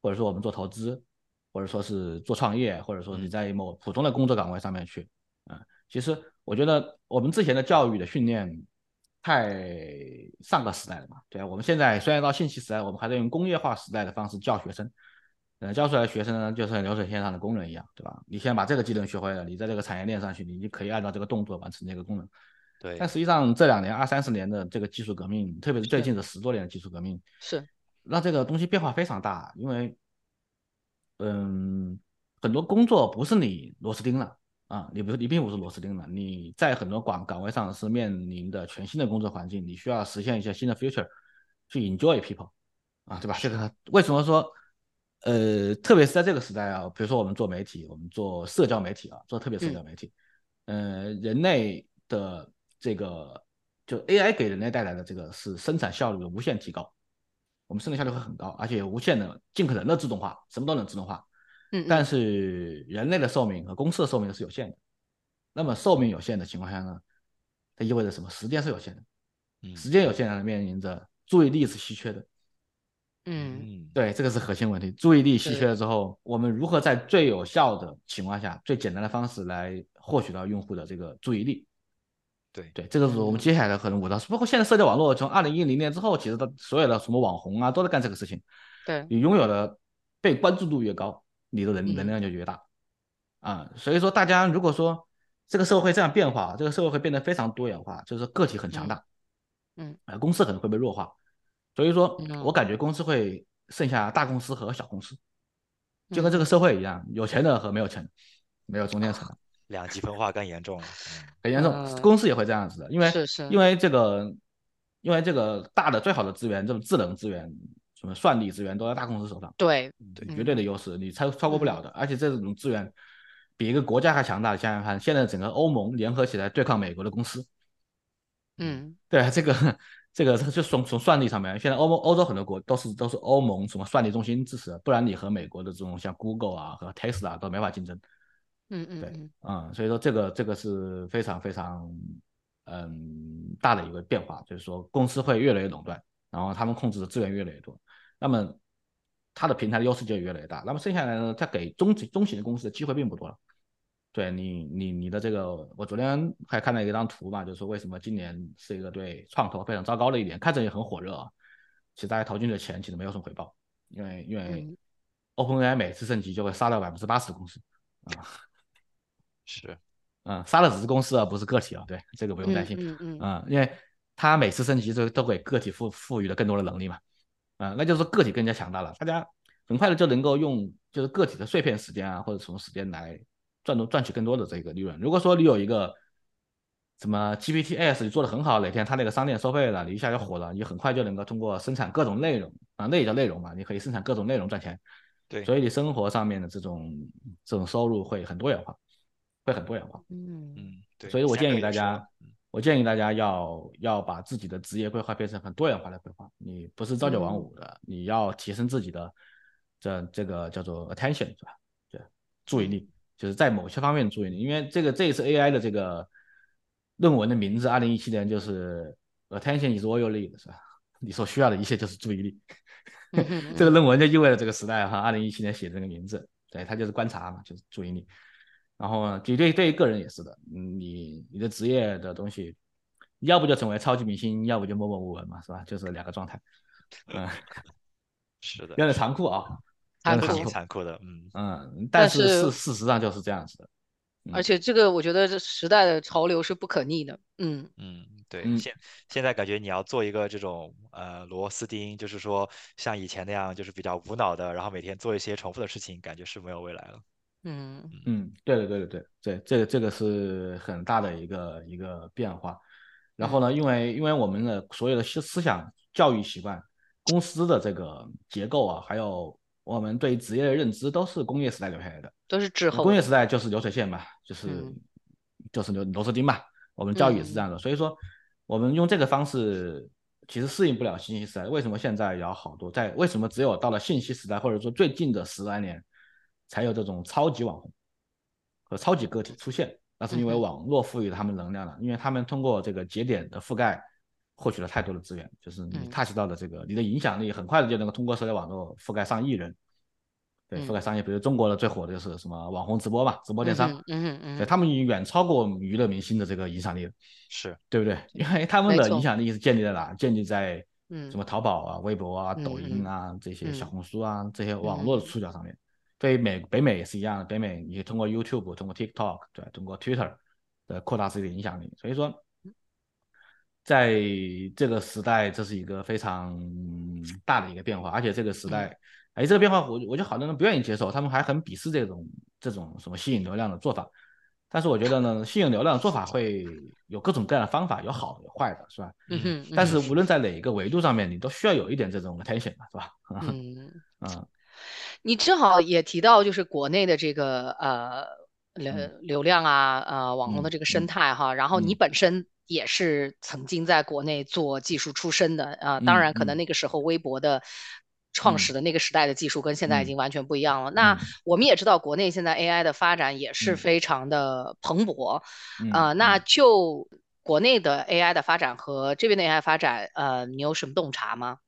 Speaker 3: 或者说我们做投资，或者说是做创业，或者说你在某普通的工作岗位上面去。嗯，其实我觉得我们之前的教育的训练太上个时代了嘛。对啊，我们现在虽然到信息时代，我们还在用工业化时代的方式教学生。嗯，教出来的学生呢，就像流水线上的工人一样，对吧？你先把这个技能学会了，你在这个产业链上去，你就可以按照这个动作完成这个功能。
Speaker 2: 对
Speaker 3: 但实际上这两年二三十年的这个技术革命，特别是最近这十多年的技术革命，
Speaker 1: 是
Speaker 3: 让这个东西变化非常大。因为，嗯，很多工作不是你螺丝钉了啊，你不你并不是螺丝钉了，你在很多岗岗位上是面临的全新的工作环境，你需要实现一些新的 future，去 enjoy people 啊，对吧？这个为什么说？呃，特别是在这个时代啊，比如说我们做媒体，我们做社交媒体啊，做特别社交媒体，呃，人类的这个就 AI 给人类带来的这个是生产效率的无限提高，我们生产效率会很高，而且无限的尽可能的自动化，什么都能自动化。
Speaker 1: 嗯，
Speaker 3: 但是人类的寿命和公司的寿命是有限的，那么寿命有限的情况下呢，它意味着什么？时间是有限的，
Speaker 2: 嗯
Speaker 3: 时间有限，面临着注意力是稀缺的。
Speaker 1: 嗯
Speaker 2: 嗯
Speaker 3: 对，这个是核心问题。注意力稀缺了之后，我们如何在最有效的情况下、最简单的方式来获取到用户的这个注意力？
Speaker 2: 对
Speaker 3: 对，这个是我们
Speaker 1: 嗯
Speaker 3: 接下来的可能五到，包括现在社交网络从二零一零年之后，其实它所有的什么网红啊，都在干这个事情。
Speaker 1: 对，
Speaker 3: 你拥有的被关注度越高，你的能
Speaker 1: 嗯
Speaker 3: 能量就越大啊。所以说，大家如果说这个社会会这样变化，这个社会会变得非常多元化，就是个体很强大，
Speaker 1: 嗯
Speaker 3: 啊，公司可能会被弱化。所以说
Speaker 1: 嗯
Speaker 3: 我感觉公司会剩下大公司和小公司，就跟这
Speaker 1: 嗯
Speaker 3: 个社会一样，有钱的和没有钱的，没有中间层。
Speaker 2: 两极分化更严重了。嗯
Speaker 3: 很严重，
Speaker 1: 嗯
Speaker 3: 公司也会这样子的，因为因为这个，因为这个大的最好的资源，这种智能资源，什么算力资源都在大公司手上，
Speaker 1: 对，
Speaker 3: 绝对的优势，你超超过不了的，而且这种资源比一个国家还强大。想想看，现在整个欧盟联合起来对抗美国的公司，
Speaker 1: 嗯
Speaker 3: 对这个这个就从从算力上面，现在欧盟欧洲很多国都是都是欧盟什么算力中心支持，不然你和美国的这种像 Google 啊和 Tesla 都没法竞争。
Speaker 1: 嗯嗯对
Speaker 3: 嗯，所以说这个这个是非常非常嗯大的一个变化，就是说公司会越来越垄断，然后他们控制的资源越来越多，那么它的平台的优势就越来越大。那么剩下来呢，它给中型中型的公司的机会并不多了。对你你你的这个，我昨天还看到一张图嘛，就是说为什么今年是一个对创投非常糟糕的一年，看着也很火热啊，其实大家投进去的钱其实没有什么回报，因为因为
Speaker 1: 嗯
Speaker 3: OpenAI 每次升级就会杀掉百分之八十的公司啊。
Speaker 2: 是，
Speaker 3: 嗯，杀的只是公司啊，不是个体啊，对，这个不用担心。
Speaker 1: 嗯嗯嗯
Speaker 3: 嗯，因为它每次升级都都给个体赋赋予了更多的能力嘛，啊、那就是个体更加强大了，大家很快的就能够用就是个体的碎片时间啊，或者什么时间来赚多赚取更多的这个利润。如果说你有一个什么 GPTs 你做的很好，哪天他那个商店收费了，你一下就火了，你很快就能够通过生产各种内容啊，那也叫内容嘛，你可以生产各种内容赚钱，
Speaker 2: 对，
Speaker 3: 所以你生活上面的这种这种收入会很多元化，会很多元化。
Speaker 1: 嗯
Speaker 2: 嗯，对。
Speaker 3: 所以我建议大家，
Speaker 2: 嗯
Speaker 3: 我建议大家要要把自己的职业规划变成很多元化的规划。你不是朝九晚五的，你要提升自己的这这个叫做 attention 是吧？对，注意力，就是在某些方面的注意力。因为这个这一次 AI 的这个论文的名字，二零一七年就是 attention is all you need 是吧？你所需要的一切就是注意力。这个论文就意味着这个时代哈，二零一七年写的这个名字，对，它就是观察嘛，就是注意力。然后呢，对对对于个人也是的，嗯，你你的职业的东西，要不就成为超级明星，要不就默默无闻嘛，是吧？就是两个状态，嗯
Speaker 2: 是的，
Speaker 3: 有点残酷啊，
Speaker 1: 残酷
Speaker 3: 残酷，
Speaker 2: 挺残酷的，嗯，
Speaker 3: 嗯，
Speaker 1: 但
Speaker 3: 但是
Speaker 1: 是
Speaker 3: 事事实上就是这样子的，嗯
Speaker 1: 而且这个我觉得这时代的潮流是不可逆的，嗯。
Speaker 2: 嗯，对，
Speaker 3: 嗯
Speaker 2: 现现在感觉你要做一个这种呃螺丝钉，就是说像以前那样，就是比较无脑的，然后每天做一些重复的事情，感觉是没有未来了。
Speaker 1: 嗯
Speaker 3: 嗯，对的，对的，对对，这个这个是很大的一个一个变化。然后呢，因为因为我们的所有的思思想教育习惯、公司的这个结构啊，还有我们对职业的认知，都是工业时代留下来的。
Speaker 1: 都是滞后
Speaker 3: 工业，时代就是流水线嘛，就是、
Speaker 1: 嗯
Speaker 3: 就是螺螺丝钉嘛。我们教育也是这样的，所以说我们用这个方式其实适应不了信息时代。为什么现在有好多在？为什么只有到了信息时代，或者说最近的十来年，才有这种超级网红和超级个体出现？那是因为网络赋予了他们能量了，因为他们通过这个节点的覆盖。获取了太多的资源，就是你
Speaker 1: 嗯
Speaker 3: touch 到的这个，你的影响力很快的就能够通过社交网络覆盖上亿人，对，覆盖
Speaker 1: 嗯
Speaker 3: 商业，比如中国的最火的就是什么网红直播嘛，直播电商，
Speaker 1: 嗯嗯嗯
Speaker 3: 对他们已经远超过娱乐明星的这个影响力了，
Speaker 2: 是，
Speaker 3: 对不对？因为他们的影响力是建立在哪？建立在
Speaker 1: 嗯
Speaker 3: 什么淘宝啊、微博啊、
Speaker 1: 嗯
Speaker 3: 抖音啊这些小
Speaker 1: 嗯
Speaker 3: 红书啊这些网络的触角上面。对于美北美也是一样的，北美你通过 YouTube、通过 TikTok，对，通过 Twitter 的扩大自己的影响力。所以说，在这个时代，这是一个非常大的一个变化，而且这个时代，哎，这个变化我我觉得好多人不愿意接受，他们还很鄙视这种这种什么吸引流量的做法。但是我觉得呢，吸引流量的做法会有各种各样的方法，有好的有坏的，是吧？
Speaker 1: 嗯哼，
Speaker 3: 但是无论在哪一个维度上面，你都需要有一点这种 attention 嘛，是吧？
Speaker 1: 嗯。
Speaker 3: 嗯
Speaker 1: 你正好也提到，就是国内的这个呃流
Speaker 3: 嗯。
Speaker 1: 流量啊，呃网红的
Speaker 3: 嗯
Speaker 1: 这个生
Speaker 3: 嗯
Speaker 1: 态哈，然后你。
Speaker 3: 嗯
Speaker 1: 本身也是曾经在国内做技术出身的啊，当
Speaker 3: 嗯
Speaker 1: 然可能
Speaker 3: 嗯
Speaker 1: 那个时候微博的。创始
Speaker 3: 嗯
Speaker 1: 的那个时代的技术跟现在已
Speaker 3: 嗯
Speaker 1: 经完全不一样了。那
Speaker 3: 嗯。
Speaker 1: 我们也知道，国内现在 AI 的发展也是
Speaker 3: 嗯。
Speaker 1: 非常的蓬勃，
Speaker 3: 嗯
Speaker 1: 啊，那
Speaker 3: 嗯。
Speaker 1: 就国内的 AI 的发展和这边的 AI 发展，呃，你有什么洞察吗？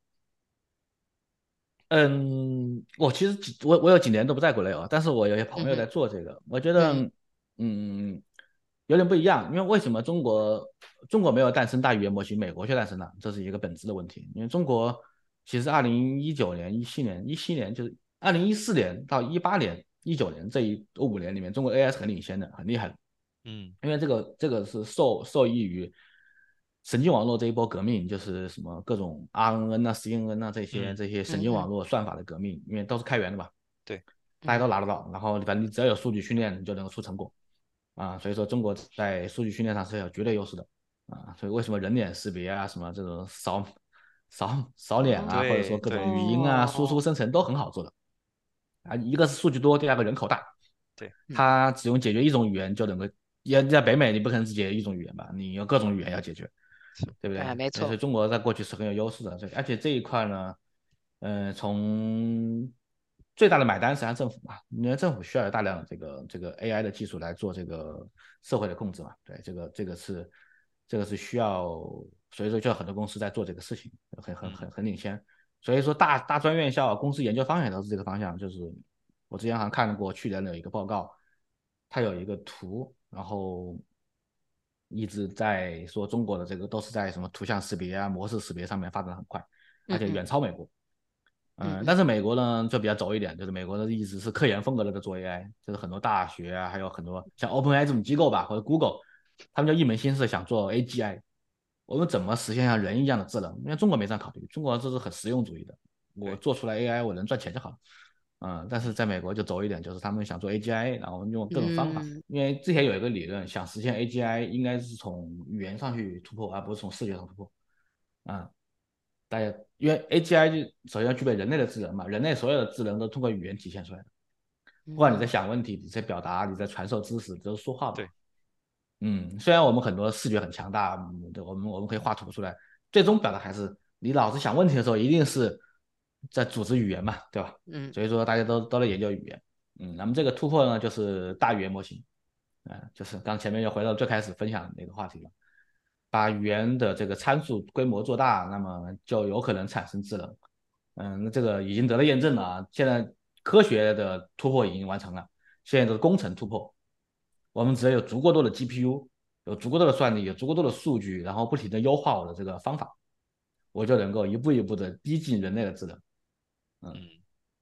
Speaker 3: 嗯，我其实几我我有几年都不在国内啊，但是我有些朋友在做这个，我觉得嗯有点不一样，因为为什么中国中国没有诞生大语言模型，美国却诞生了，这是一个本质的问题。因为中国其实二零一九年、一七年、一七年就是二零一四年到一八年、一九年这一五年里面，中国 AI 是很领先的，很厉害的。
Speaker 2: 嗯，
Speaker 3: 因为这个这个是受受益于。神经网络这一波革命，就是什么各种 RNN 啊、CNN 啊这些这些神经网络算法的革命，因为都是开源的嘛，
Speaker 2: 对，
Speaker 3: 大家都拿得到。然后反正你只要有数据训练，你就能够出成果啊。所以说中国在数据训练上是有绝对优势的啊。所以为什么人脸识别啊、什么这种扫扫扫脸啊，或者说各种语音啊、输出生成都很好做的啊。一个是数据多，第二个人口大，
Speaker 2: 对，
Speaker 3: 它只用解决一种语言就能够。要在北美，你不可能只解决一种语言吧？你有各种语言要解决。对不对？
Speaker 1: 没错。
Speaker 3: 所以中国在过去是很有优势的，而且这一块呢，嗯，从最大的买单实际上政府嘛，因为政府需要有大量的这个这个 AI 的技术来做这个社会的控制嘛。对，这个这个是这个是需要，所以说就有很多公司在做这个事情，很很很很领先。所以说大大专院校公司研究方向都是这个方向，就是我之前好像看过去年的一个报告，它有一个图，然后。一直在说中国的这个都是在什么图像识别啊、模式识别上面发展很快，而且远超美国。嗯，但是美国呢就比较轴一点，就是美国的一直是科研风格的在做 AI，就是很多大学啊，还有很多像 OpenAI 这种机构吧，或者 Google，他们就一门心思想做 AGI。我们怎么实现像人一样的智能？因为中国没这样考虑，中国这是很实用主义的，我做出来 AI 我能赚钱就好了。嗯，但是在美国就走一点，就是他们想做 AGI，然后用各种方法。因为之前有一个理论，想实现 AGI 应该是从语言上去突破，而不是从视觉上突破。啊，大家因为 AGI 就首先要具备人类的智能嘛，人类所有的智能都通过语言体现出来的。不管你在想问题，你在表达，你在传授知识，都是说话嘛。
Speaker 2: 对。
Speaker 3: 嗯，虽然我们很多视觉很强大，对，我们我们可以画图出来，最终表达还是你老是想问题的时候，一定是。在组织语言嘛，对吧？嗯，所以说大家都都在研究语言，嗯，那么这个突破呢，就是大语言模型，啊，就是刚前面又回到最开始分享那个话题了，把语言的这个参数规模做大，那么就有可能产生智能，嗯，那这个已经得到验证了啊，现在科学的突破已经完成了，现在都是工程突破，我们只要有足够多的 GPU，有足够多的算力，有足够多的数据，然后不停的优化我的这个方法，我就能够一步一步的逼近人类的智能。嗯，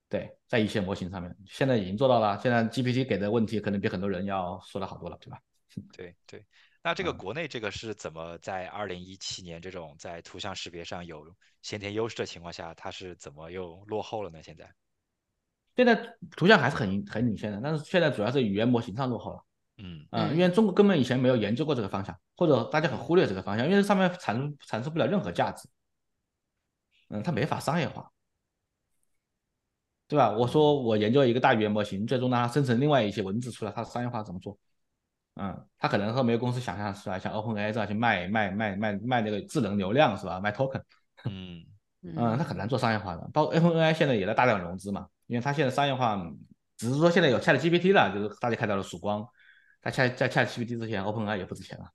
Speaker 3: 对，在一些模型上面，现在已经做到了。现在 GPT 给的问题可能比很多人要说的好多了，对吧？
Speaker 2: 对对，那这个国内这个是怎么在二零一七年这种在图像识别上有先天优势的情况下，它是怎么又落后了呢？现在，
Speaker 3: 现在图像还是很很领先的，但是现在主要是语言模型上落后了。
Speaker 2: 嗯
Speaker 3: 嗯，因为中国根本以前没有研究过这个方向，或者大家很忽略这个方向，因为上面产出产出不了任何价值。嗯，它没法商业化。对吧？我说我研究一个大语言模型，最终让它生成另外一些文字出来，它的商业化怎么做？嗯，它可能和没有公司想象出来？像 OpenAI 这样去卖卖卖卖卖那个智能流量是吧？卖 token。
Speaker 2: 嗯
Speaker 3: 嗯，它很难做商业化的。包括 OpenAI 现在也在大量融资嘛，因为它现在商业化只是说现在有 ChatGPT 了，就是大家看到了曙光。它 Chat 在 ChatGPT 之前，OpenAI 也不值钱了。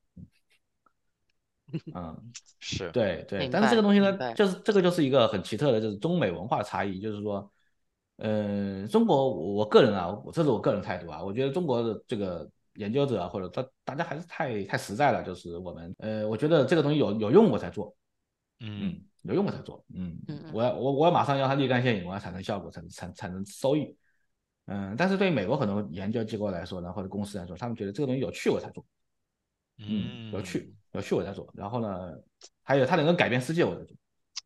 Speaker 3: 嗯，
Speaker 2: 是
Speaker 3: 对对，但是这个东西呢，就是这个就是一个很奇特的，就是中美文化差异，就是说。嗯，中国，我个人啊，这是我个人态度啊，我觉得中国的这个研究者啊，或者大大家还是太太实在了，就是我们，呃，我觉得这个东西有有用我才做，
Speaker 2: 嗯，
Speaker 3: 有用我才做，嗯，我要我我要马上要它立竿见影，我要产生效果，产产产生收益，嗯，但是对于美国很多研究机构来说呢，或者公司来说，他们觉得这个东西有趣我才做，嗯，有趣有趣我才做，然后呢，还有它能够改变世界我才做。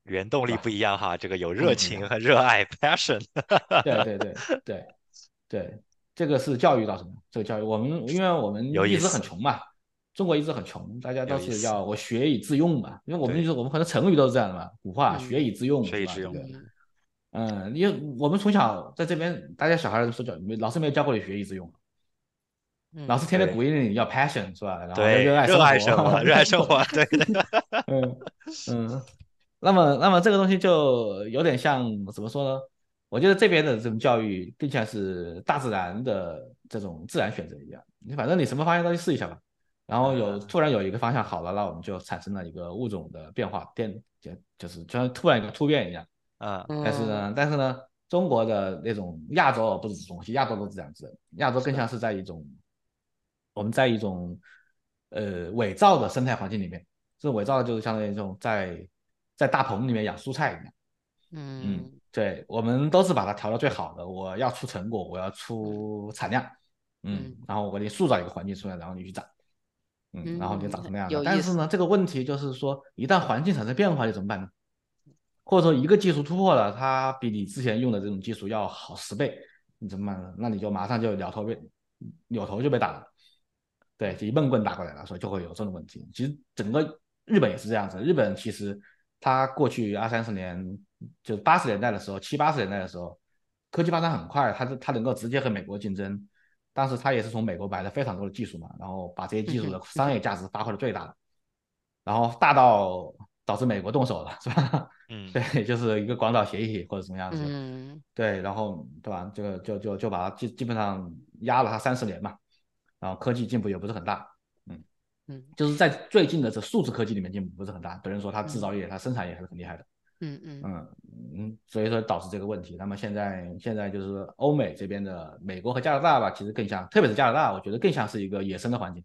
Speaker 2: 原动力不一样哈，这个有热情和热爱，passion。
Speaker 3: 对 对对对对，这个是教育到什么。这个教育，我们因为我们一直很穷嘛，中国一直很穷，大家都是要我学以致用嘛。因为我们就是我们很多成语都是这样的嘛，古话学以致用，
Speaker 2: 学以致用。
Speaker 3: 嗯，因为我们从小在这边，大家小孩都说教，老师没有教过你学以致用，老师天天鼓励你要 passion 是吧？然后热爱
Speaker 2: 热爱生活，热爱生活，对对。
Speaker 3: 嗯嗯。那么，那么这个东西就有点像怎么说呢？我觉得这边的这种教育更像是大自然的这种自然选择一样。你反正你什么方向都去试一下吧。然后有突然有一个方向好了，那我们就产生了一个物种的变化，变就就是就像突然一个突变一样。
Speaker 2: 嗯，
Speaker 3: 但是呢，但是呢，中国的那种亚洲不是这种东西，亚洲都是这样子的，亚洲更像是在一种我们在一种呃伪造的生态环境里面，这种伪造的就是相当于一种在在大棚里面养蔬菜一样。
Speaker 1: 嗯
Speaker 3: 对，我们都是把它调到最好的，我要出成果，我要出产量，嗯
Speaker 1: 嗯，
Speaker 3: 然后我给你塑造一个环境出来，然后你去长，嗯，然后你就长成那样但是呢，这个问题就是说，一旦环境产生变化，你怎么办呢？或者说一个技术突破了，它比你之前用的这种技术要好十倍，你怎么办呢？那你就马上就扭头被扭头就被打了，对，就一闷棍打过来了，所以就会有这种问题。其实整个日本也是这样子，日本其实它过去二三十年，就八十年代的时候，七八十年代的时候，科技发展很快，它它能够直接和美国竞争。当时他也是从美国买了非常多的技术嘛，然后把这些技术的商业价值发挥的最大的，然后大到导致美国动手了，是吧？
Speaker 2: 嗯，
Speaker 3: 对，就是一个广岛协议或者什么样子，
Speaker 1: 嗯
Speaker 3: 对，然后对吧？这个就就就把它基基本上压了他三十年嘛，然后科技进步也不是很大，
Speaker 1: 嗯
Speaker 3: 就是在最近的这数字科技里面进步不是很大。等于说它制造业、它生产业还是很厉害的，
Speaker 1: 嗯嗯
Speaker 3: 嗯嗯，所以说导致这个问题。那么现在现在就是欧美这边的美国和加拿大吧，其实更像，特别是加拿大，我觉得更像是一个野生的环境。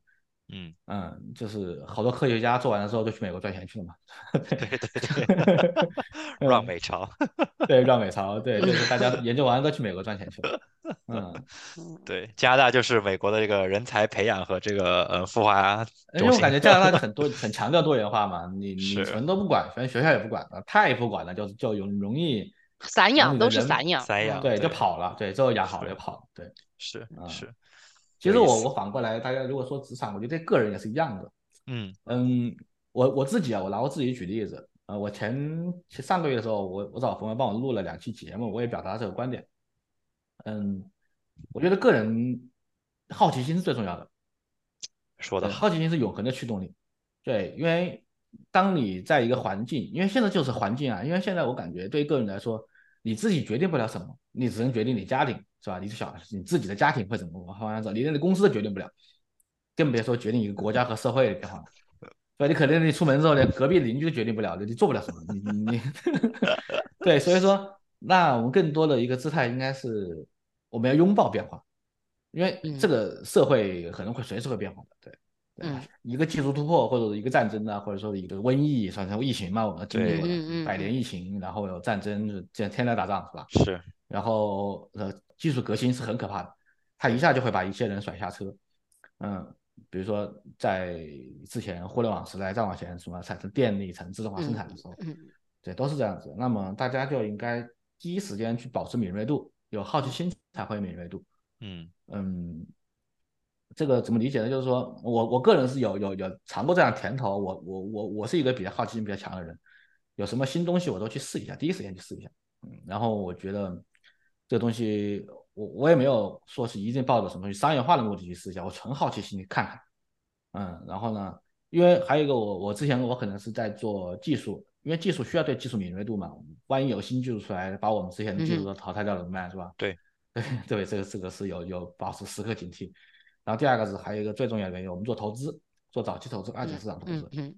Speaker 2: 嗯，
Speaker 3: 嗯，就是好多科学家做完了之后就去美国赚钱去了嘛。
Speaker 2: 对对对，让美潮，
Speaker 3: 对，让美潮，对，就是大家研究完了都去美国赚钱去了。嗯，
Speaker 1: 嗯
Speaker 2: 对，加拿大就是美国的这个人才培养和这个呃孵化中心。
Speaker 3: 因为我感觉加拿大就 很多很强调多元化嘛，你你
Speaker 2: 是
Speaker 3: 什么都不管，反正学校也不管了，太不管了，就就容容易
Speaker 1: 散养都是散养，
Speaker 2: 散养
Speaker 1: 嗯
Speaker 3: 对就
Speaker 2: 对
Speaker 3: 跑了，对，最后养好了
Speaker 2: 是
Speaker 3: 就跑了，对。
Speaker 2: 是
Speaker 3: 嗯
Speaker 2: 是，
Speaker 3: 其实我我反过来，大家如果说职场，我觉得对个人也是一样的。
Speaker 2: 嗯
Speaker 3: 嗯，我我自己啊，我拿我自己举例子，呃，我前前上个月的时候，我我找朋友帮我录了两期节目，我也表达这个观点。嗯，我觉得个人好奇心是最重要的，
Speaker 2: 说的好，
Speaker 3: 好奇心是永恒的驱动力。对，因为当你在一个环境，因为现在就是环境啊，因为现在我感觉对于个人来说，你自己决定不了什么，你只能决定你家庭是吧？你是小你自己的家庭会怎么往样走，你连你公司都决定不了，更别说决定一个国家和社会的变化了。对，你可能你出门之后连隔壁邻居都决定不了，你做不了什么，你你你，对，所以说，那我们更多的一个姿态应该是我们要拥抱变化，因为这个社会可能会随时会变化的，对。一个技术突破，或者一个战争啊，或者说一个瘟疫，算成疫情嘛，我们经历百年疫情，然后有战争，就这样天来打仗是吧？
Speaker 2: 是，
Speaker 3: 然后呃，技术革新是很可怕的，它一下就会把一些人甩下车。嗯，比如说在之前互联网时代再往前，什么产生电力、产生自动化生产的时候，
Speaker 1: 嗯
Speaker 3: 对，都是这样子。那么大家就应该第一时间去保持敏锐度，有好奇心才会有敏锐度。
Speaker 2: 嗯
Speaker 3: 嗯，这个怎么理解呢？就是说我我个人是有有有尝过这样甜头，我我我我是一个比较好奇心比较强的人，有什么新东西我都去试一下，第一时间去试一下。嗯，然后我觉得这个东西我我也没有说是一定抱着什么商业化的目的去试一下，我纯好奇心去看看。嗯，然后呢，因为还有一个我我之前我可能是在做技术，因为技术需要对技术敏锐度嘛，万一有新技术出来把我们之前的技术都淘汰掉了怎么办，是吧？
Speaker 2: 对
Speaker 3: 对 对，这个这个是有有保持时刻警惕。然后第二个是还有一个最重要的原因，我们做投资，做早期投资、二级市场投资，
Speaker 1: 嗯嗯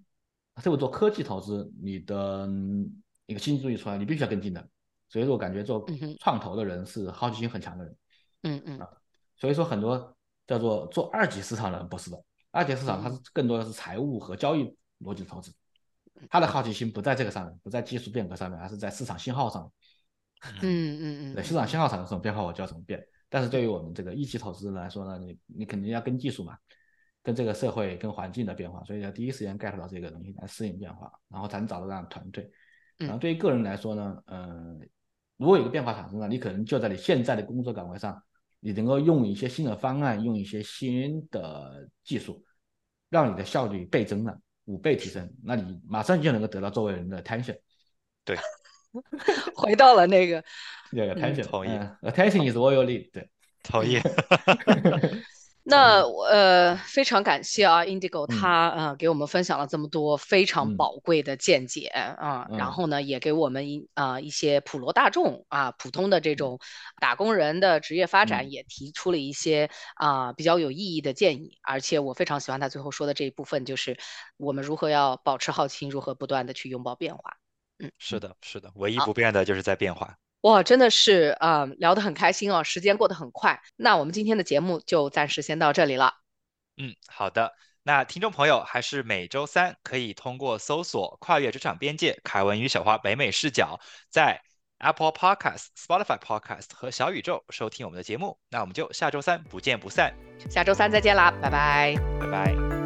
Speaker 3: 特别做科技投资，你的嗯一个新技术一出来，你必须要跟进的。所以说我感觉做创投的人是好奇心很强的人。
Speaker 1: 嗯嗯啊
Speaker 3: 所以说很多叫做做二级市场的人不是的，二级市场它是更多的是财务和交易逻辑的投资，他的好奇心不在这个上面，不在技术变革上面，而是在市场信号上面。
Speaker 1: 嗯嗯
Speaker 3: 对，
Speaker 1: 嗯
Speaker 3: 市场信号产生什么变化，我就要怎么变。但是对于我们这个一级投资人来说呢，你你肯定要跟技术嘛，跟这个社会、跟环境的变化，所以要第一时间 get 到这个东西来适应变化，然后才能找到这样的团队。然后对于个人来说呢，嗯、如果有一个变化产生了，你可能就在你现在的工作岗位上，你能够用一些新的方案，用一些新的技术，让你的效率倍增了，五倍提升，那你马上就能够得到周围人的 attention。
Speaker 2: 对，
Speaker 1: 回到了那个
Speaker 3: 对，attention，
Speaker 2: 同意
Speaker 3: 嗯，attention is all you need。对，
Speaker 2: 同意。
Speaker 1: 那呃，非常感谢啊，Indigo 他呃给我们分享了这么多非常宝贵的见解啊，然后呢也给我们一啊一些普罗大众啊普通的这种打工人的职业发展也提出了一些啊比较有意义的建议，而且我非常喜欢他最后说的这一部分，就是我们如何要保持好奇心，如何不断的去拥抱变化。嗯，
Speaker 2: 是的，是的，唯一不变的就是在变化。
Speaker 1: 哇，真的是啊，聊得很开心哦，时间过得很快。那我们今天的节目就暂时先到这里了。
Speaker 2: 嗯，好的。那听众朋友还是每周三可以通过搜索“跨越职场边界”，凯文与小花北美视角，在 Apple Podcast、Spotify Podcast 和小宇宙收听我们的节目。那我们就下周三不见不散。
Speaker 1: 下周三再见啦，拜拜，
Speaker 2: 拜拜。